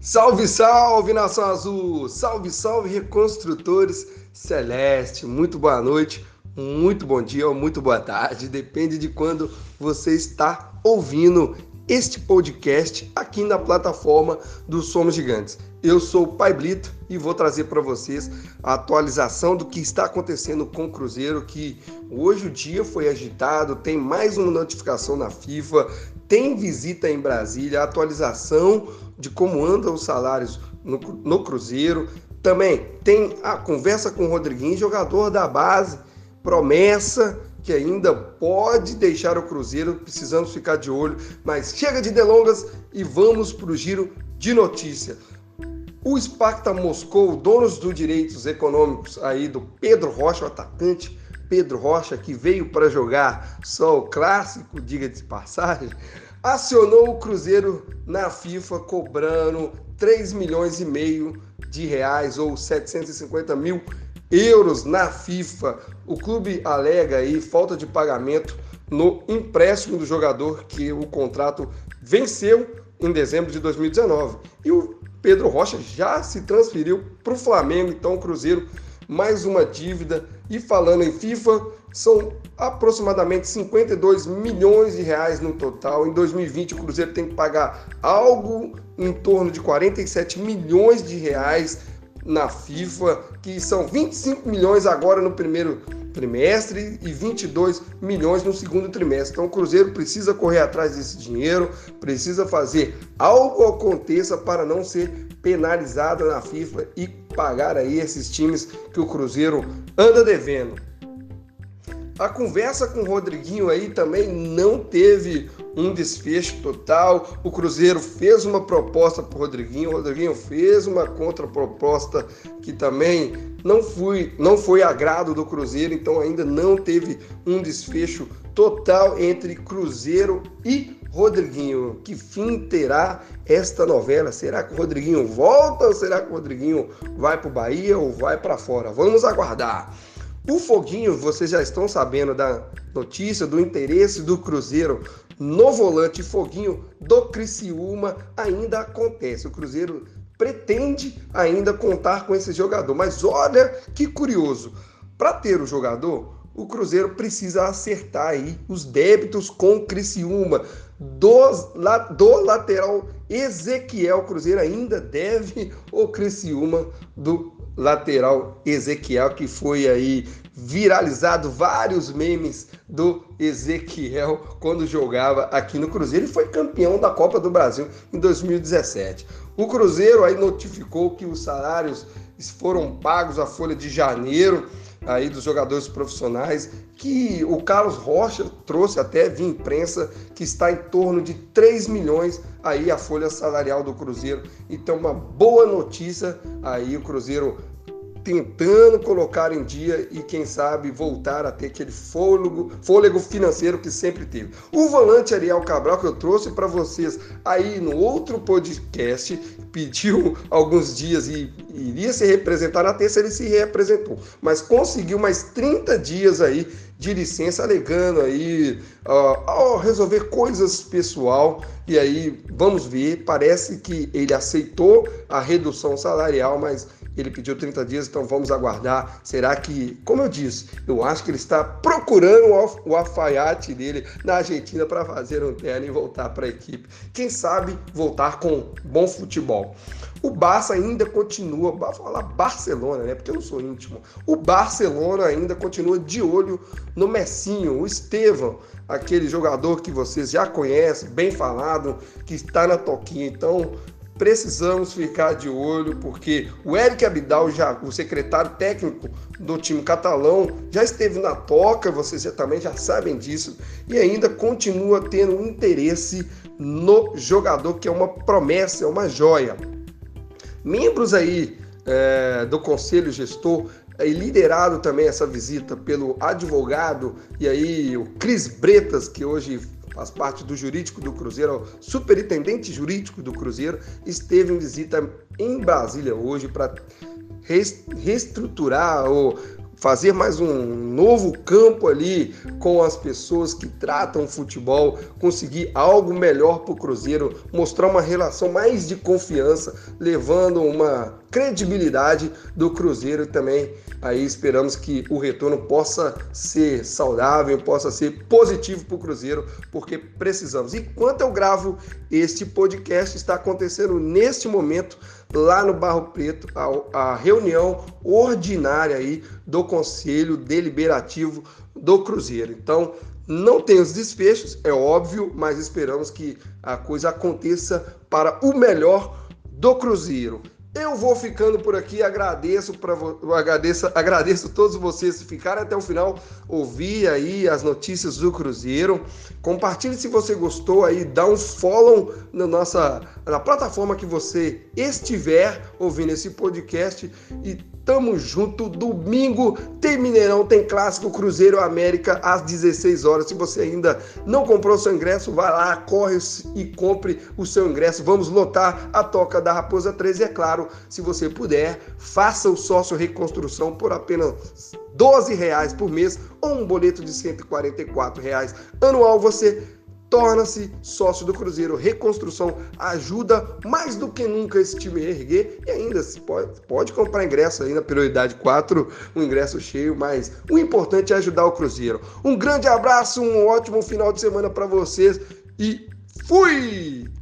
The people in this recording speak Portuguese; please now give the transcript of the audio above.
Salve, salve, Nação Azul! Salve, salve, reconstrutores celeste! Muito boa noite, muito bom dia ou muito boa tarde, depende de quando você está ouvindo este podcast aqui na plataforma do Somos Gigantes. Eu sou o Pai Blito e vou trazer para vocês a atualização do que está acontecendo com o Cruzeiro, que hoje o dia foi agitado, tem mais uma notificação na FIFA, tem visita em Brasília, atualização de como andam os salários no, no Cruzeiro. Também tem a conversa com o Rodriguinho, jogador da base, promessa que ainda pode deixar o Cruzeiro precisando ficar de olho. Mas chega de delongas e vamos para o giro de notícia. O Sparta Moscou, donos dos direitos econômicos aí do Pedro Rocha, o atacante Pedro Rocha, que veio para jogar só o clássico, diga de passagem, acionou o Cruzeiro na FIFA cobrando 3 milhões e meio de reais ou 750 mil euros na FIFA. O clube alega aí falta de pagamento no empréstimo do jogador que o contrato venceu em dezembro de 2019. E o Pedro Rocha já se transferiu para o Flamengo, então o Cruzeiro mais uma dívida. E falando em FIFA, são aproximadamente 52 milhões de reais no total. Em 2020, o Cruzeiro tem que pagar algo em torno de 47 milhões de reais na FIFA, que são 25 milhões agora no primeiro trimestre e 22 milhões no segundo trimestre. Então o Cruzeiro precisa correr atrás desse dinheiro, precisa fazer algo aconteça para não ser penalizado na FIFA e pagar aí esses times que o Cruzeiro anda devendo. A conversa com o Rodriguinho aí também não teve um desfecho total. O Cruzeiro fez uma proposta para o Rodriguinho, o Rodriguinho fez uma contraproposta que também não foi, não foi agrado do Cruzeiro, então ainda não teve um desfecho total entre Cruzeiro e Rodriguinho. Que fim terá esta novela? Será que o Rodriguinho volta ou será que o Rodriguinho vai para o Bahia ou vai para fora? Vamos aguardar. O Foguinho, vocês já estão sabendo da notícia do interesse do Cruzeiro no volante Foguinho do Criciúma ainda acontece. O Cruzeiro pretende ainda contar com esse jogador, mas olha que curioso. Para ter o jogador, o Cruzeiro precisa acertar aí os débitos com o Criciúma. Do, do lateral Ezequiel, Cruzeiro ainda deve o Criciúma do lateral Ezequiel, que foi aí viralizado vários memes do Ezequiel quando jogava aqui no Cruzeiro e foi campeão da Copa do Brasil em 2017. O Cruzeiro aí notificou que os salários foram pagos a folha de janeiro aí dos jogadores profissionais, que o Carlos Rocha trouxe até via imprensa que está em torno de 3 milhões aí a folha salarial do Cruzeiro. Então uma boa notícia aí o Cruzeiro tentando colocar em dia e, quem sabe, voltar a ter aquele fôlego, fôlego financeiro que sempre teve. O volante Ariel Cabral que eu trouxe para vocês aí no outro podcast, pediu alguns dias e iria se representar na terça, ele se representou, mas conseguiu mais 30 dias aí de licença, alegando aí uh, resolver coisas pessoal. E aí, vamos ver, parece que ele aceitou a redução salarial, mas ele pediu 30 dias, então vamos aguardar. Será que, como eu disse, eu acho que ele está procurando o alfaiate dele na Argentina para fazer um terno e voltar para a equipe. Quem sabe voltar com bom futebol. O Barça ainda continua, vou falar Barcelona, né? Porque eu não sou íntimo. O Barcelona ainda continua de olho no Messinho, o Estevão, aquele jogador que vocês já conhecem, bem falado, que está na toquinha. Então, precisamos ficar de olho, porque o Eric Abidal, já, o secretário técnico do time catalão, já esteve na toca, vocês já, também já sabem disso, e ainda continua tendo interesse no jogador, que é uma promessa, é uma joia. Membros aí é, do conselho gestor e liderado também essa visita pelo advogado e aí o Cris Bretas, que hoje faz parte do jurídico do Cruzeiro, superintendente jurídico do Cruzeiro, esteve em visita em Brasília hoje para reestruturar ou fazer mais um novo campo ali com as pessoas que tratam futebol, conseguir algo melhor para o Cruzeiro, mostrar uma relação mais de confiança, levando uma credibilidade do Cruzeiro também. Aí esperamos que o retorno possa ser saudável, possa ser positivo para o Cruzeiro, porque precisamos. Enquanto eu gravo este podcast, está acontecendo neste momento lá no Barro Preto a, a reunião ordinária aí do Conselho Deliberativo do Cruzeiro. Então, não tem os desfechos, é óbvio, mas esperamos que a coisa aconteça para o melhor do Cruzeiro. Eu vou ficando por aqui, agradeço para agradeço, agradeço todos vocês que ficaram até o final, ouvir aí as notícias do Cruzeiro. Compartilhe se você gostou aí, dá um follow na nossa na plataforma que você estiver ouvindo esse podcast e Tamo junto. Domingo tem Mineirão, tem clássico Cruzeiro América às 16 horas. Se você ainda não comprou seu ingresso, vá lá, corre e compre o seu ingresso. Vamos lotar a Toca da Raposa 13. E é claro, se você puder, faça o sócio reconstrução por apenas 12 reais por mês ou um boleto de 144 reais anual. Você torna-se sócio do Cruzeiro. Reconstrução ajuda mais do que nunca esse time a erguer e ainda se pode, pode comprar ingresso aí na prioridade 4, um ingresso cheio, mas o importante é ajudar o Cruzeiro. Um grande abraço, um ótimo final de semana para vocês e fui!